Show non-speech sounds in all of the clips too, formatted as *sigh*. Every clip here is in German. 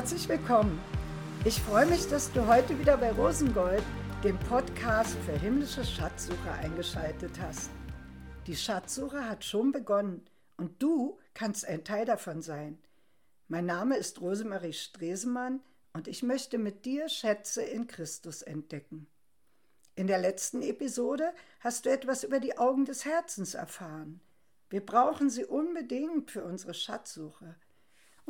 herzlich willkommen. Ich freue mich, dass du heute wieder bei Rosengold, dem Podcast für himmlische Schatzsucher, eingeschaltet hast. Die Schatzsuche hat schon begonnen und du kannst ein Teil davon sein. Mein Name ist Rosemarie Stresemann und ich möchte mit dir Schätze in Christus entdecken. In der letzten Episode hast du etwas über die Augen des Herzens erfahren. Wir brauchen sie unbedingt für unsere Schatzsuche.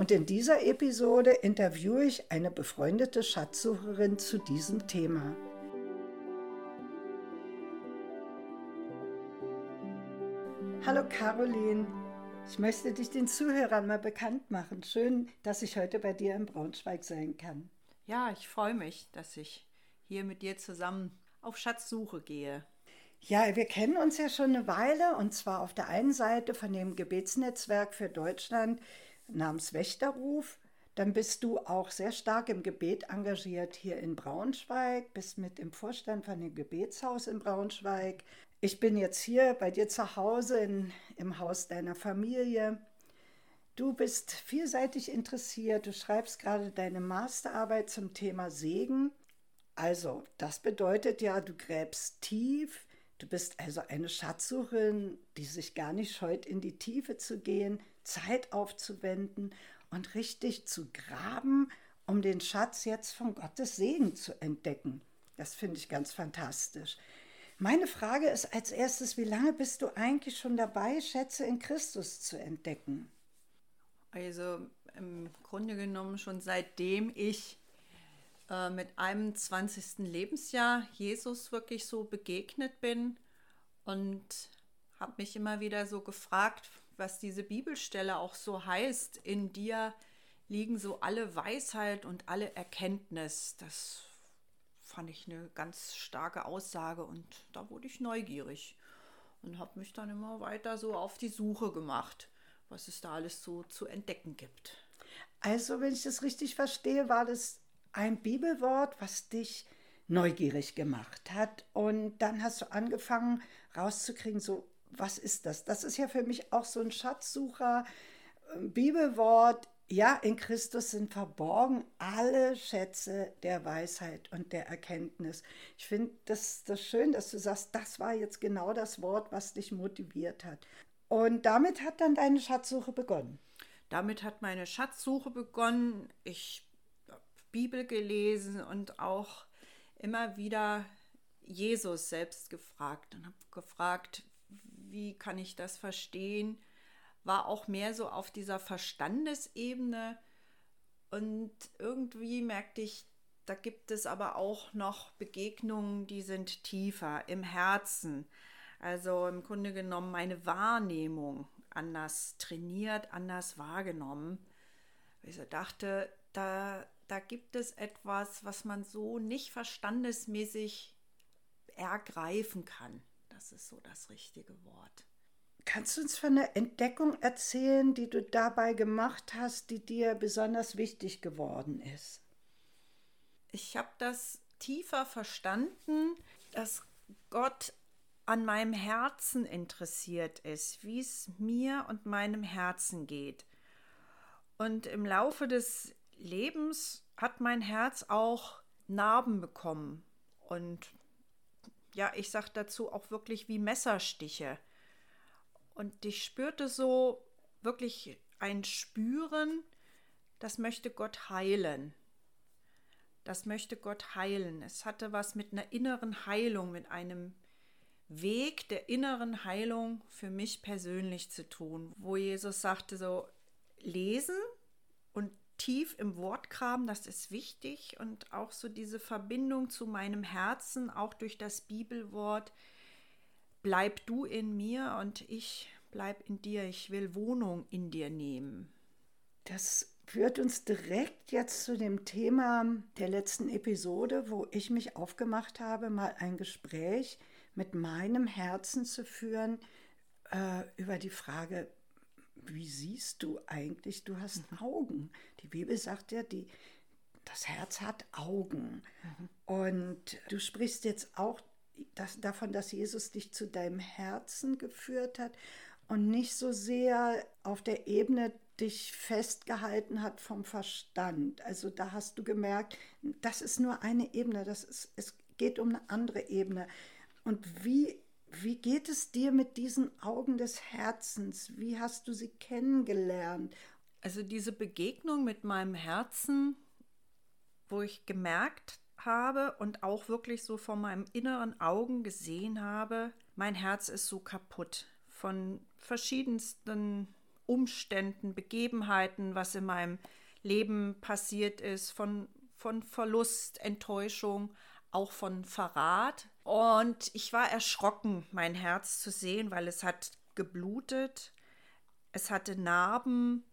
Und in dieser Episode interviewe ich eine befreundete Schatzsucherin zu diesem Thema. Hallo Caroline, ich möchte dich den Zuhörern mal bekannt machen. Schön, dass ich heute bei dir in Braunschweig sein kann. Ja, ich freue mich, dass ich hier mit dir zusammen auf Schatzsuche gehe. Ja, wir kennen uns ja schon eine Weile und zwar auf der einen Seite von dem Gebetsnetzwerk für Deutschland namens Wächterruf. Dann bist du auch sehr stark im Gebet engagiert hier in Braunschweig, bist mit im Vorstand von dem Gebetshaus in Braunschweig. Ich bin jetzt hier bei dir zu Hause in, im Haus deiner Familie. Du bist vielseitig interessiert, du schreibst gerade deine Masterarbeit zum Thema Segen. Also, das bedeutet ja, du gräbst tief, du bist also eine Schatzsucherin, die sich gar nicht scheut, in die Tiefe zu gehen, Zeit aufzuwenden und richtig zu graben, um den Schatz jetzt von Gottes Segen zu entdecken. Das finde ich ganz fantastisch. Meine Frage ist als erstes, wie lange bist du eigentlich schon dabei, Schätze in Christus zu entdecken? Also im Grunde genommen schon seitdem ich äh, mit einem 20. Lebensjahr Jesus wirklich so begegnet bin und habe mich immer wieder so gefragt, was diese Bibelstelle auch so heißt, in dir liegen so alle Weisheit und alle Erkenntnis. Das fand ich eine ganz starke Aussage und da wurde ich neugierig und habe mich dann immer weiter so auf die Suche gemacht, was es da alles so zu entdecken gibt. Also, wenn ich das richtig verstehe, war das ein Bibelwort, was dich neugierig gemacht hat und dann hast du angefangen rauszukriegen, so was ist das? Das ist ja für mich auch so ein Schatzsucher, ähm, Bibelwort. Ja, in Christus sind verborgen alle Schätze der Weisheit und der Erkenntnis. Ich finde das, das schön, dass du sagst, das war jetzt genau das Wort, was dich motiviert hat. Und damit hat dann deine Schatzsuche begonnen. Damit hat meine Schatzsuche begonnen. Ich habe Bibel gelesen und auch immer wieder Jesus selbst gefragt und habe gefragt, wie kann ich das verstehen, war auch mehr so auf dieser Verstandesebene. Und irgendwie merkte ich, da gibt es aber auch noch Begegnungen, die sind tiefer im Herzen. Also im Grunde genommen meine Wahrnehmung anders trainiert, anders wahrgenommen. Ich so dachte, da, da gibt es etwas, was man so nicht verstandesmäßig ergreifen kann. Das ist so das richtige Wort. Kannst du uns von einer Entdeckung erzählen, die du dabei gemacht hast, die dir besonders wichtig geworden ist? Ich habe das tiefer verstanden, dass Gott an meinem Herzen interessiert ist, wie es mir und meinem Herzen geht. Und im Laufe des Lebens hat mein Herz auch Narben bekommen und ja, ich sage dazu auch wirklich wie Messerstiche. Und ich spürte so wirklich ein Spüren, das möchte Gott heilen. Das möchte Gott heilen. Es hatte was mit einer inneren Heilung, mit einem Weg der inneren Heilung für mich persönlich zu tun, wo Jesus sagte so, lesen tief im Wort graben, das ist wichtig und auch so diese Verbindung zu meinem Herzen, auch durch das Bibelwort, bleib du in mir und ich bleib in dir, ich will Wohnung in dir nehmen. Das führt uns direkt jetzt zu dem Thema der letzten Episode, wo ich mich aufgemacht habe, mal ein Gespräch mit meinem Herzen zu führen äh, über die Frage, wie siehst du eigentlich? Du hast mhm. Augen. Die Bibel sagt ja, die, das Herz hat Augen. Mhm. Und du sprichst jetzt auch das, davon, dass Jesus dich zu deinem Herzen geführt hat und nicht so sehr auf der Ebene dich festgehalten hat vom Verstand. Also da hast du gemerkt, das ist nur eine Ebene, das ist, es geht um eine andere Ebene. Und wie, wie geht es dir mit diesen Augen des Herzens? Wie hast du sie kennengelernt? Also diese Begegnung mit meinem Herzen, wo ich gemerkt habe und auch wirklich so vor meinen inneren Augen gesehen habe, mein Herz ist so kaputt von verschiedensten Umständen, Begebenheiten, was in meinem Leben passiert ist, von, von Verlust, Enttäuschung, auch von Verrat. Und ich war erschrocken, mein Herz zu sehen, weil es hat geblutet, es hatte Narben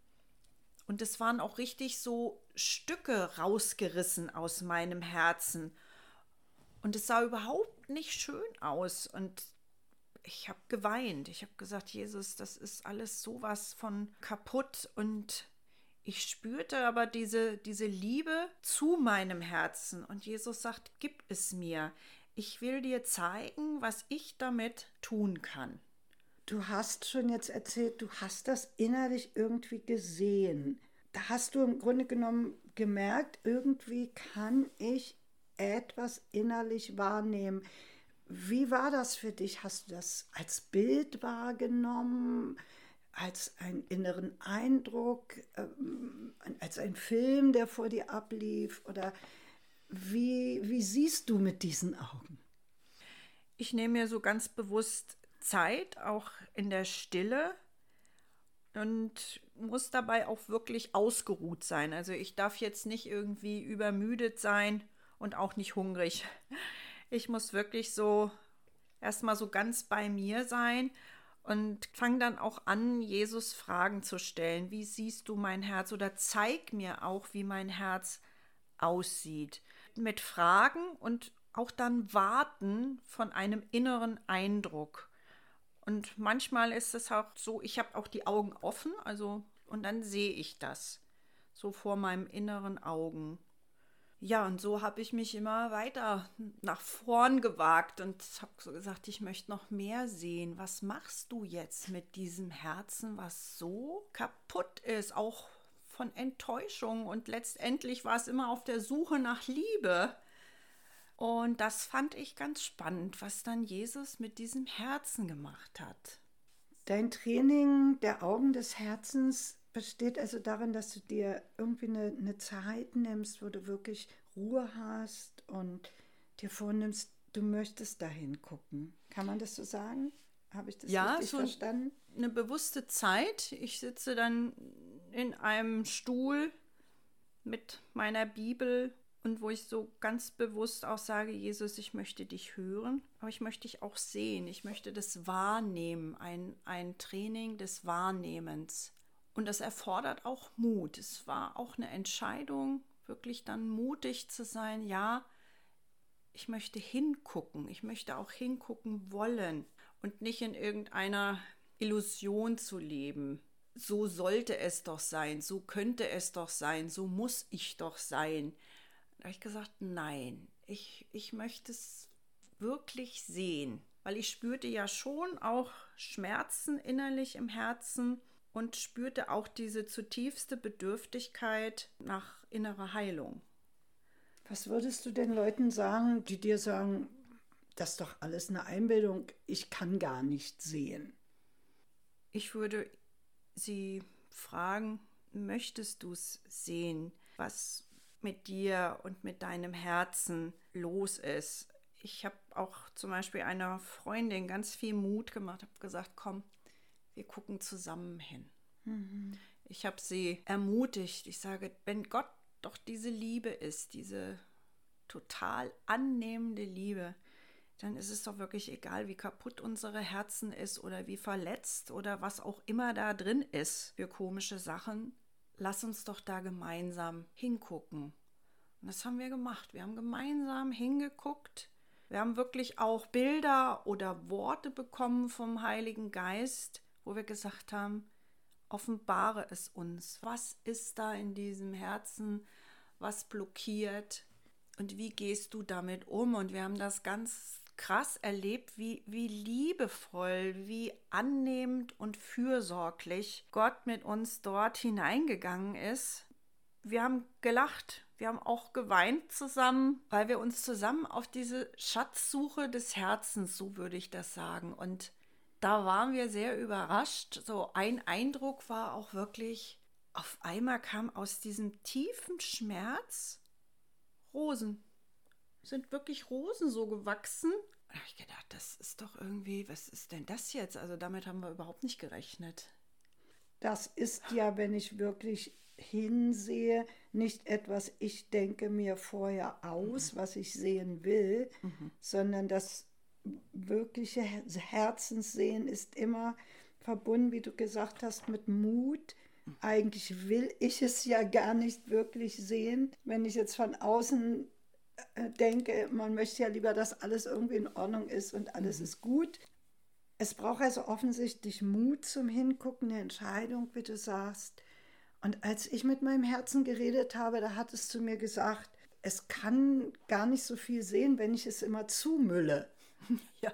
und es waren auch richtig so Stücke rausgerissen aus meinem Herzen. Und es sah überhaupt nicht schön aus. Und ich habe geweint. Ich habe gesagt, Jesus, das ist alles sowas von kaputt und ich spürte aber diese, diese Liebe zu meinem Herzen und Jesus sagt, gib es mir. Ich will dir zeigen, was ich damit tun kann. Du hast schon jetzt erzählt, du hast das innerlich irgendwie gesehen. Da hast du im Grunde genommen gemerkt, irgendwie kann ich etwas innerlich wahrnehmen. Wie war das für dich? Hast du das als Bild wahrgenommen, als einen inneren Eindruck, ähm, als ein Film, der vor dir ablief? Oder wie, wie siehst du mit diesen Augen? Ich nehme mir so ganz bewusst Zeit, auch in der Stille und muss dabei auch wirklich ausgeruht sein. Also ich darf jetzt nicht irgendwie übermüdet sein und auch nicht hungrig. Ich muss wirklich so erstmal so ganz bei mir sein und fange dann auch an, Jesus Fragen zu stellen. Wie siehst du mein Herz? Oder zeig mir auch, wie mein Herz aussieht. Mit Fragen und auch dann Warten von einem inneren Eindruck. Und manchmal ist es auch so, ich habe auch die Augen offen, also und dann sehe ich das so vor meinem inneren Augen. Ja, und so habe ich mich immer weiter nach vorn gewagt und habe so gesagt, ich möchte noch mehr sehen. Was machst du jetzt mit diesem Herzen, was so kaputt ist, auch von Enttäuschung und letztendlich war es immer auf der Suche nach Liebe. Und das fand ich ganz spannend, was dann Jesus mit diesem Herzen gemacht hat. Dein Training der Augen des Herzens besteht also darin, dass du dir irgendwie eine, eine Zeit nimmst, wo du wirklich Ruhe hast und dir vornimmst, du möchtest dahin gucken. Kann man das so sagen? Habe ich das ja, richtig so verstanden? Eine bewusste Zeit. Ich sitze dann in einem Stuhl mit meiner Bibel und wo ich so ganz bewusst auch sage, Jesus, ich möchte dich hören, aber ich möchte dich auch sehen. Ich möchte das wahrnehmen, ein, ein Training des Wahrnehmens. Und das erfordert auch Mut. Es war auch eine Entscheidung, wirklich dann mutig zu sein, ja, ich möchte hingucken, ich möchte auch hingucken wollen und nicht in irgendeiner Illusion zu leben. So sollte es doch sein, so könnte es doch sein, so muss ich doch sein. Da habe ich gesagt, nein, ich, ich möchte es wirklich sehen, weil ich spürte ja schon auch Schmerzen innerlich im Herzen und spürte auch diese zutiefste Bedürftigkeit nach innerer Heilung. Was würdest du den Leuten sagen, die dir sagen, das ist doch alles eine Einbildung, ich kann gar nicht sehen? Ich würde sie fragen, möchtest du es sehen, was mit dir und mit deinem Herzen los ist? Ich habe auch zum Beispiel einer Freundin ganz viel Mut gemacht, habe gesagt, komm, wir gucken zusammen hin. Mhm. Ich habe sie ermutigt. Ich sage, wenn Gott doch diese Liebe ist, diese total annehmende Liebe, dann ist es doch wirklich egal, wie kaputt unsere Herzen ist oder wie verletzt oder was auch immer da drin ist für komische Sachen. Lass uns doch da gemeinsam hingucken. Und das haben wir gemacht. Wir haben gemeinsam hingeguckt. Wir haben wirklich auch Bilder oder Worte bekommen vom Heiligen Geist, wo wir gesagt haben, offenbare es uns. Was ist da in diesem Herzen? Was blockiert? Und wie gehst du damit um? Und wir haben das ganz krass erlebt, wie, wie liebevoll, wie annehmend und fürsorglich Gott mit uns dort hineingegangen ist. Wir haben gelacht, wir haben auch geweint zusammen, weil wir uns zusammen auf diese Schatzsuche des Herzens, so würde ich das sagen. Und da waren wir sehr überrascht. So ein Eindruck war auch wirklich, auf einmal kam aus diesem tiefen Schmerz Rosen. Sind wirklich Rosen so gewachsen. Da habe ich gedacht, das ist doch irgendwie, was ist denn das jetzt? Also damit haben wir überhaupt nicht gerechnet. Das ist ja, wenn ich wirklich hinsehe, nicht etwas, ich denke mir vorher aus, mhm. was ich sehen will, mhm. sondern das wirkliche Herzenssehen ist immer verbunden, wie du gesagt hast, mit Mut. Eigentlich will ich es ja gar nicht wirklich sehen. Wenn ich jetzt von außen äh, denke, man möchte ja lieber, dass alles irgendwie in Ordnung ist und alles mhm. ist gut. Es braucht also offensichtlich Mut zum Hingucken, eine Entscheidung, wie du sagst. Und als ich mit meinem Herzen geredet habe, da hat es zu mir gesagt, es kann gar nicht so viel sehen, wenn ich es immer zumülle. *laughs* Ja.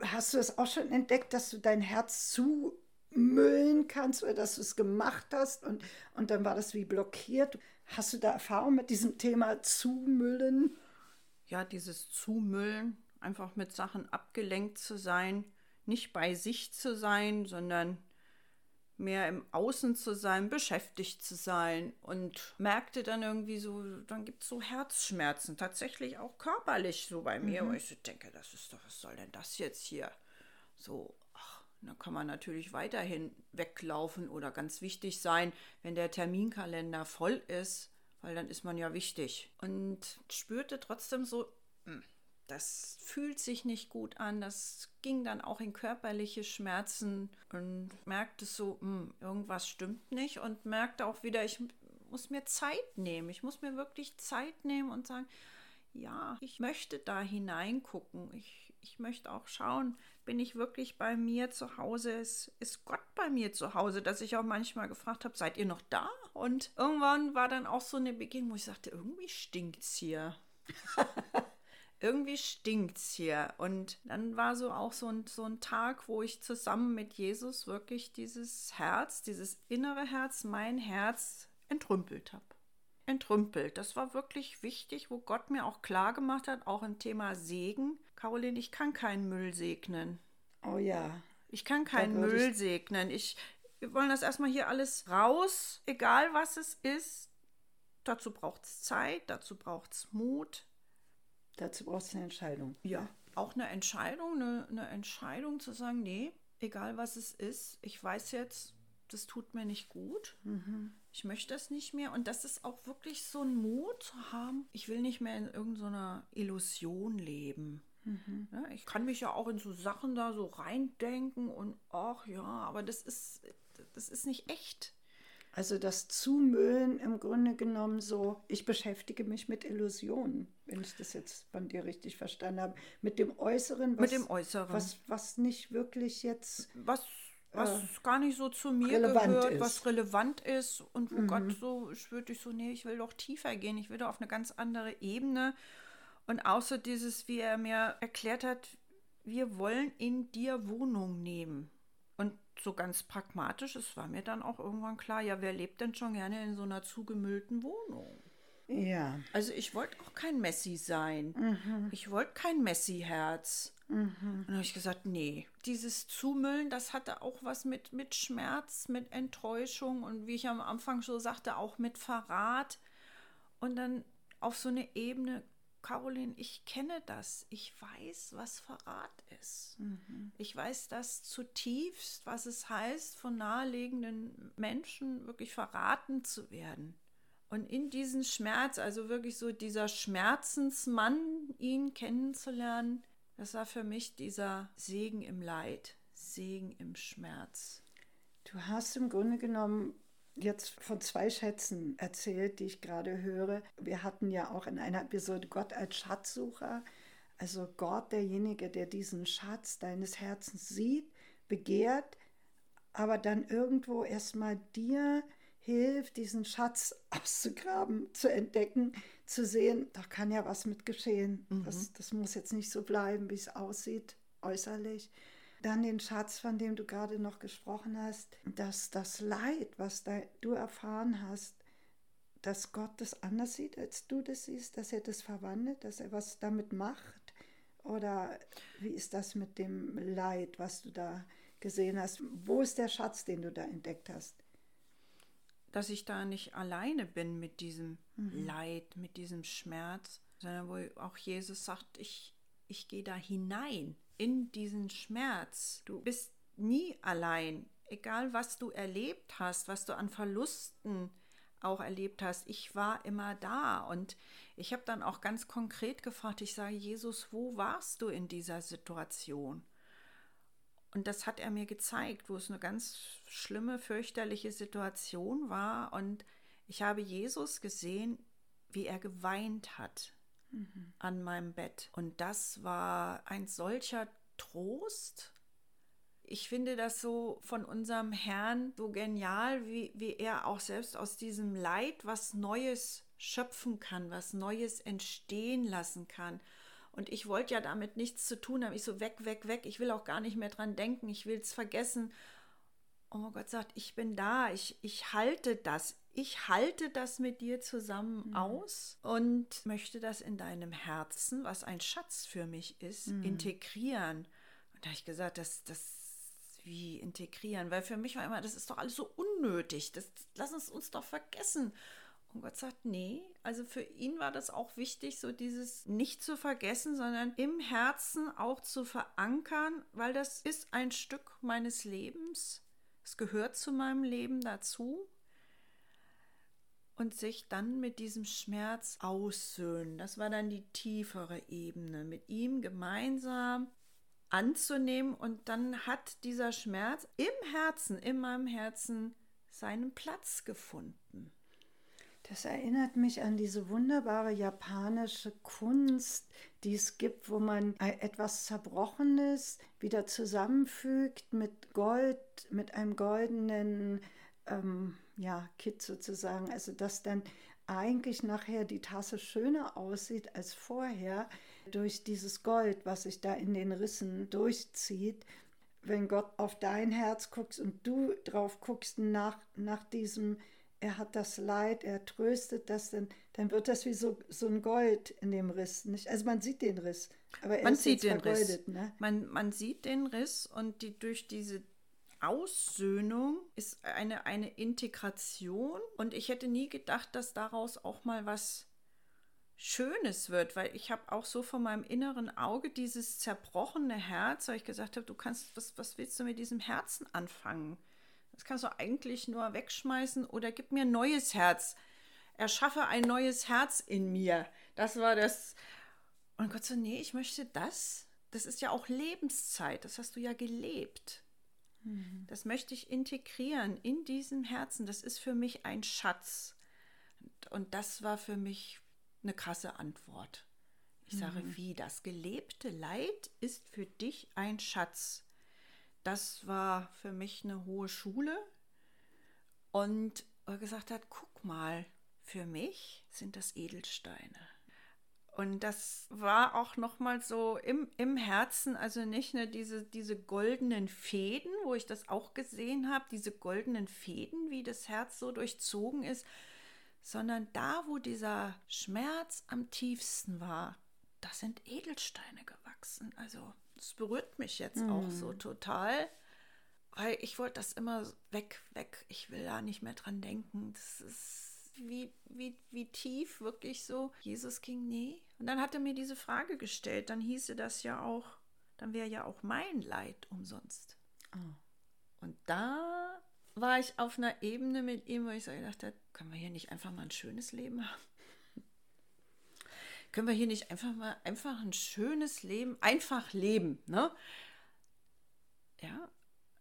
Hast du es auch schon entdeckt, dass du dein Herz zumüllen kannst oder dass du es gemacht hast und, und dann war das wie blockiert? Hast du da Erfahrung mit diesem Thema zumüllen? Ja, dieses Zumüllen, einfach mit Sachen abgelenkt zu sein, nicht bei sich zu sein, sondern mehr im Außen zu sein, beschäftigt zu sein und merkte dann irgendwie so, dann gibt es so Herzschmerzen, tatsächlich auch körperlich so bei mir, mhm. wo ich so denke, das ist doch, was soll denn das jetzt hier? So, ach, dann kann man natürlich weiterhin weglaufen oder ganz wichtig sein, wenn der Terminkalender voll ist, weil dann ist man ja wichtig. Und spürte trotzdem so, mh, hm, das fühlt sich nicht gut an. Das ging dann auch in körperliche Schmerzen und merkte so, mh, hm, irgendwas stimmt nicht und merkte auch wieder, ich muss mir Zeit nehmen. Ich muss mir wirklich Zeit nehmen und sagen, ja, ich möchte da hineingucken. Ich, ich möchte auch schauen, bin ich wirklich bei mir zu Hause? Ist, ist Gott bei mir zu Hause? Dass ich auch manchmal gefragt habe, seid ihr noch da? Und irgendwann war dann auch so eine Begegnung, wo ich sagte, irgendwie stinkt es hier. *laughs* irgendwie stinkt's hier. Und dann war so auch so ein, so ein Tag, wo ich zusammen mit Jesus wirklich dieses Herz, dieses innere Herz, mein Herz entrümpelt habe. Entrümpelt. Das war wirklich wichtig, wo Gott mir auch klar gemacht hat, auch im Thema Segen. Caroline, ich kann keinen Müll segnen. Oh ja. Ich kann keinen Müll ich... segnen. Ich, wir wollen das erstmal hier alles raus, egal was es ist. Dazu braucht es Zeit, dazu braucht es Mut, Dazu brauchst du eine Entscheidung. Ja, auch eine Entscheidung, eine, eine Entscheidung zu sagen, nee, egal was es ist, ich weiß jetzt, das tut mir nicht gut. Mhm. Ich möchte das nicht mehr. Und das ist auch wirklich so ein Mut zu haben. Ich will nicht mehr in irgendeiner Illusion leben. Mhm. Ja, ich kann mich ja auch in so Sachen da so reindenken und ach ja, aber das ist, das ist nicht echt. Also das Zumüllen im Grunde genommen so, ich beschäftige mich mit Illusionen, wenn ich das jetzt von dir richtig verstanden habe. Mit dem Äußeren, was, mit dem Äußeren. was, was nicht wirklich jetzt. Was, was äh, gar nicht so zu mir gehört, ist. was relevant ist und wo mhm. Gott so, ich würde so, nee, ich will doch tiefer gehen, ich will doch auf eine ganz andere Ebene. Und außer dieses, wie er mir erklärt hat, wir wollen in dir Wohnung nehmen so ganz pragmatisch, es war mir dann auch irgendwann klar, ja, wer lebt denn schon gerne in so einer zugemüllten Wohnung? Ja. Also ich wollte auch kein Messi sein. Mhm. Ich wollte kein Messi-Herz. Mhm. Und dann habe ich gesagt, nee, dieses Zumüllen, das hatte auch was mit, mit Schmerz, mit Enttäuschung und wie ich am Anfang schon sagte, auch mit Verrat. Und dann auf so eine Ebene Caroline, ich kenne das. Ich weiß, was Verrat ist. Mhm. Ich weiß das zutiefst, was es heißt, von naheliegenden Menschen wirklich verraten zu werden. Und in diesen Schmerz, also wirklich so dieser Schmerzensmann, ihn kennenzulernen, das war für mich dieser Segen im Leid, Segen im Schmerz. Du hast im Grunde genommen jetzt von zwei Schätzen erzählt, die ich gerade höre. Wir hatten ja auch in einer Episode Gott als Schatzsucher. Also Gott, derjenige, der diesen Schatz deines Herzens sieht, begehrt, aber dann irgendwo erstmal dir hilft, diesen Schatz *laughs* auszugraben, zu entdecken, zu sehen, da kann ja was mit geschehen. Mhm. Das, das muss jetzt nicht so bleiben, wie es aussieht, äußerlich. Dann den Schatz, von dem du gerade noch gesprochen hast, dass das Leid, was da du erfahren hast, dass Gott das anders sieht, als du das siehst, dass er das verwandelt, dass er was damit macht? Oder wie ist das mit dem Leid, was du da gesehen hast? Wo ist der Schatz, den du da entdeckt hast? Dass ich da nicht alleine bin mit diesem mhm. Leid, mit diesem Schmerz, sondern wo auch Jesus sagt, ich, ich gehe da hinein in diesen Schmerz. Du bist nie allein, egal was du erlebt hast, was du an Verlusten auch erlebt hast. Ich war immer da und ich habe dann auch ganz konkret gefragt, ich sage, Jesus, wo warst du in dieser Situation? Und das hat er mir gezeigt, wo es eine ganz schlimme, fürchterliche Situation war. Und ich habe Jesus gesehen, wie er geweint hat mhm. an meinem Bett. Und das war ein solcher Trost. Ich finde das so von unserem Herrn so genial, wie, wie er auch selbst aus diesem Leid was Neues schöpfen kann, was Neues entstehen lassen kann. Und ich wollte ja damit nichts zu tun haben. Ich so weg, weg, weg. Ich will auch gar nicht mehr dran denken. Ich will es vergessen. Oh Gott sagt, ich bin da. Ich, ich halte das ich halte das mit dir zusammen mhm. aus und möchte das in deinem Herzen, was ein Schatz für mich ist, mhm. integrieren. Und da habe ich gesagt, das, das wie integrieren, weil für mich war immer, das ist doch alles so unnötig, das, lass uns uns doch vergessen. Und Gott sagt, nee, also für ihn war das auch wichtig, so dieses nicht zu vergessen, sondern im Herzen auch zu verankern, weil das ist ein Stück meines Lebens. Es gehört zu meinem Leben dazu und sich dann mit diesem Schmerz aussöhnen. Das war dann die tiefere Ebene, mit ihm gemeinsam anzunehmen und dann hat dieser Schmerz im Herzen, in meinem Herzen seinen Platz gefunden. Das erinnert mich an diese wunderbare japanische Kunst, die es gibt, wo man etwas Zerbrochenes wieder zusammenfügt mit Gold, mit einem goldenen ähm, ja, Kit sozusagen. Also dass dann eigentlich nachher die Tasse schöner aussieht als vorher durch dieses Gold, was sich da in den Rissen durchzieht. Wenn Gott auf dein Herz guckst und du drauf guckst nach, nach diesem, er hat das Leid, er tröstet das, dann, dann wird das wie so, so ein Gold in dem Riss. Nicht? Also man sieht den Riss, aber er man ist sieht den Riss. Ne? Man, man sieht den Riss und die, durch diese Aussöhnung ist eine, eine Integration und ich hätte nie gedacht, dass daraus auch mal was Schönes wird, weil ich habe auch so von meinem inneren Auge dieses zerbrochene Herz, weil ich gesagt habe, du kannst, was, was willst du mit diesem Herzen anfangen? Das kannst du eigentlich nur wegschmeißen oder gib mir ein neues Herz. Erschaffe ein neues Herz in mir. Das war das. Und Gott so, nee, ich möchte das. Das ist ja auch Lebenszeit. Das hast du ja gelebt. Mhm. Das möchte ich integrieren in diesem Herzen. Das ist für mich ein Schatz. Und das war für mich eine krasse Antwort. Ich sage, mhm. wie das gelebte Leid ist für dich ein Schatz. Das war für mich eine hohe Schule. Und er gesagt hat, guck mal, für mich sind das Edelsteine. Und das war auch nochmal so im, im Herzen, also nicht nur diese, diese goldenen Fäden, wo ich das auch gesehen habe, diese goldenen Fäden, wie das Herz so durchzogen ist, sondern da, wo dieser Schmerz am tiefsten war, da sind Edelsteine gewachsen. Also das berührt mich jetzt mm. auch so total, weil ich wollte das immer weg, weg. Ich will da nicht mehr dran denken. Das ist wie, wie, wie tief wirklich so Jesus ging, nee. Und dann hat er mir diese Frage gestellt, dann hieße das ja auch, dann wäre ja auch mein Leid umsonst. Oh. Und da war ich auf einer Ebene mit ihm, wo ich so gedacht habe, können wir hier nicht einfach mal ein schönes Leben haben? können wir hier nicht einfach mal einfach ein schönes Leben, einfach leben, ne? Ja,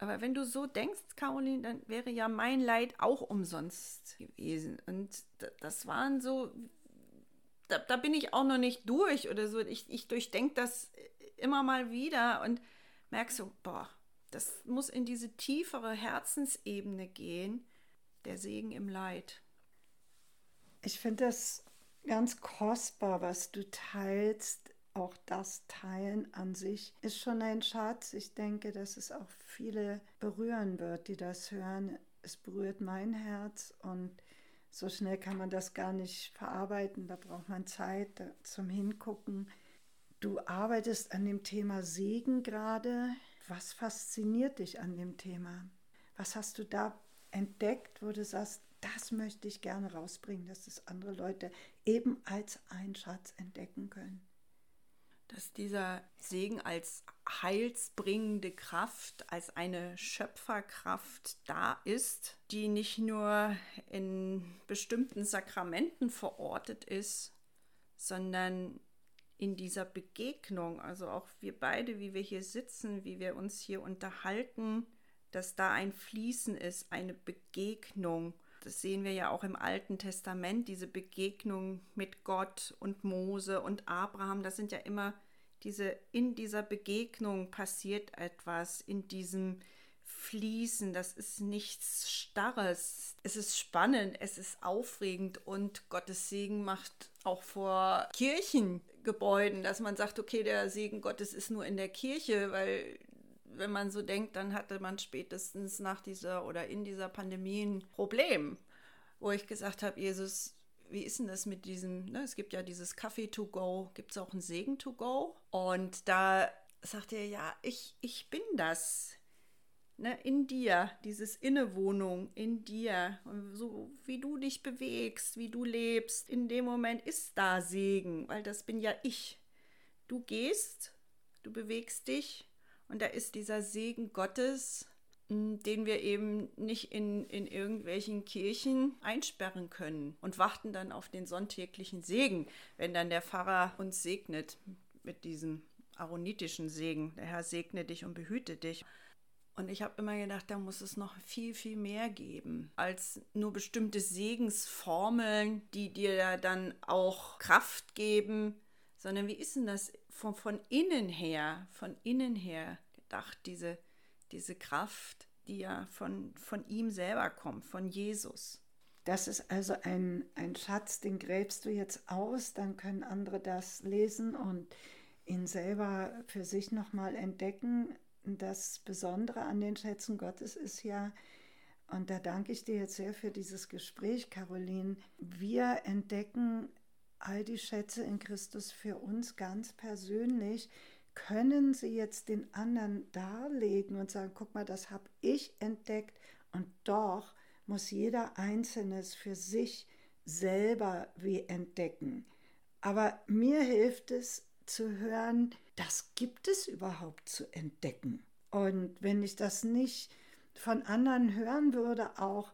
aber wenn du so denkst, Caroline, dann wäre ja mein Leid auch umsonst gewesen. Und das waren so, da, da bin ich auch noch nicht durch oder so. Ich, ich durchdenke das immer mal wieder und merke so, boah, das muss in diese tiefere Herzensebene gehen. der Segen im Leid. Ich finde das ganz kostbar, was du teilst. Auch das Teilen an sich ist schon ein Schatz. Ich denke, dass es auch viele berühren wird, die das hören. Es berührt mein Herz und so schnell kann man das gar nicht verarbeiten. Da braucht man Zeit zum Hingucken. Du arbeitest an dem Thema Segen gerade. Was fasziniert dich an dem Thema? Was hast du da entdeckt, wo du sagst, das möchte ich gerne rausbringen, dass es andere Leute eben als einen Schatz entdecken können? Dass dieser Segen als heilsbringende Kraft, als eine Schöpferkraft da ist, die nicht nur in bestimmten Sakramenten verortet ist, sondern in dieser Begegnung, also auch wir beide, wie wir hier sitzen, wie wir uns hier unterhalten, dass da ein Fließen ist, eine Begegnung. Das sehen wir ja auch im Alten Testament, diese Begegnung mit Gott und Mose und Abraham. Das sind ja immer diese, in dieser Begegnung passiert etwas, in diesem Fließen. Das ist nichts Starres. Es ist spannend, es ist aufregend und Gottes Segen macht auch vor Kirchengebäuden, dass man sagt, okay, der Segen Gottes ist nur in der Kirche, weil wenn man so denkt, dann hatte man spätestens nach dieser oder in dieser Pandemie ein Problem, wo ich gesagt habe, Jesus, wie ist denn das mit diesem, ne? es gibt ja dieses Kaffee to go, gibt es auch einen Segen to go? Und da sagt er, ja, ich, ich bin das. Ne, in dir, dieses Innewohnung in dir, so wie du dich bewegst, wie du lebst, in dem Moment ist da Segen, weil das bin ja ich. Du gehst, du bewegst dich und da ist dieser Segen Gottes, den wir eben nicht in, in irgendwelchen Kirchen einsperren können und warten dann auf den sonntäglichen Segen, wenn dann der Pfarrer uns segnet mit diesem aaronitischen Segen. Der Herr segne dich und behüte dich. Und ich habe immer gedacht, da muss es noch viel, viel mehr geben als nur bestimmte Segensformeln, die dir dann auch Kraft geben, sondern wie ist denn das von, von innen her, von innen her gedacht, diese, diese Kraft, die ja von, von ihm selber kommt, von Jesus. Das ist also ein, ein Schatz, den gräbst du jetzt aus, dann können andere das lesen und ihn selber für sich nochmal entdecken. Das Besondere an den Schätzen Gottes ist ja, und da danke ich dir jetzt sehr für dieses Gespräch, Caroline, wir entdecken all die Schätze in Christus für uns ganz persönlich, können sie jetzt den anderen darlegen und sagen, guck mal, das habe ich entdeckt und doch muss jeder Einzelnes für sich selber wie entdecken. Aber mir hilft es zu hören, das gibt es überhaupt zu entdecken. Und wenn ich das nicht von anderen hören würde, auch,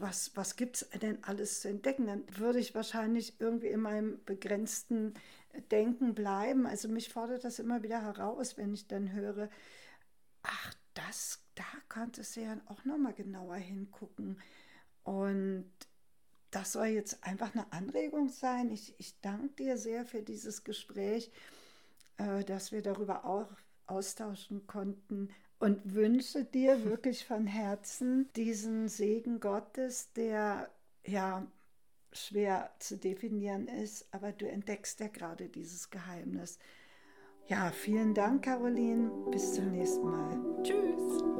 was, was gibt es denn alles zu entdecken, dann würde ich wahrscheinlich irgendwie in meinem begrenzten Denken bleiben. Also mich fordert das immer wieder heraus, wenn ich dann höre, ach, das, da könntest du ja auch nochmal genauer hingucken. Und das soll jetzt einfach eine Anregung sein. Ich, ich danke dir sehr für dieses Gespräch, äh, dass wir darüber auch austauschen konnten und wünsche dir wirklich von Herzen diesen Segen Gottes, der ja schwer zu definieren ist, aber du entdeckst ja gerade dieses Geheimnis. Ja, vielen Dank, Caroline. Bis zum nächsten Mal. Tschüss.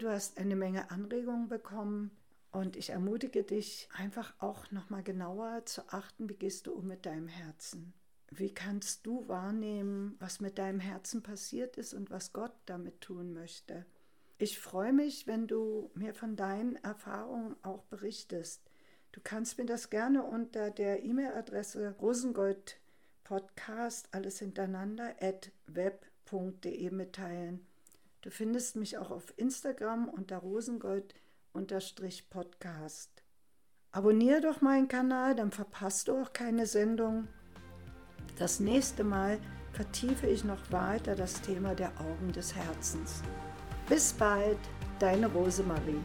Du hast eine Menge Anregungen bekommen und ich ermutige dich, einfach auch nochmal genauer zu achten, wie gehst du um mit deinem Herzen. Wie kannst du wahrnehmen, was mit deinem Herzen passiert ist und was Gott damit tun möchte? Ich freue mich, wenn du mir von deinen Erfahrungen auch berichtest. Du kannst mir das gerne unter der E-Mail-Adresse rosengoldpodcast, alles hintereinander, at web.de mitteilen. Du findest mich auch auf Instagram unter rosengold.de podcast. Abonniere doch meinen Kanal, dann verpasst du auch keine Sendung. Das nächste Mal vertiefe ich noch weiter das Thema der Augen des Herzens. Bis bald, deine Rosemarie.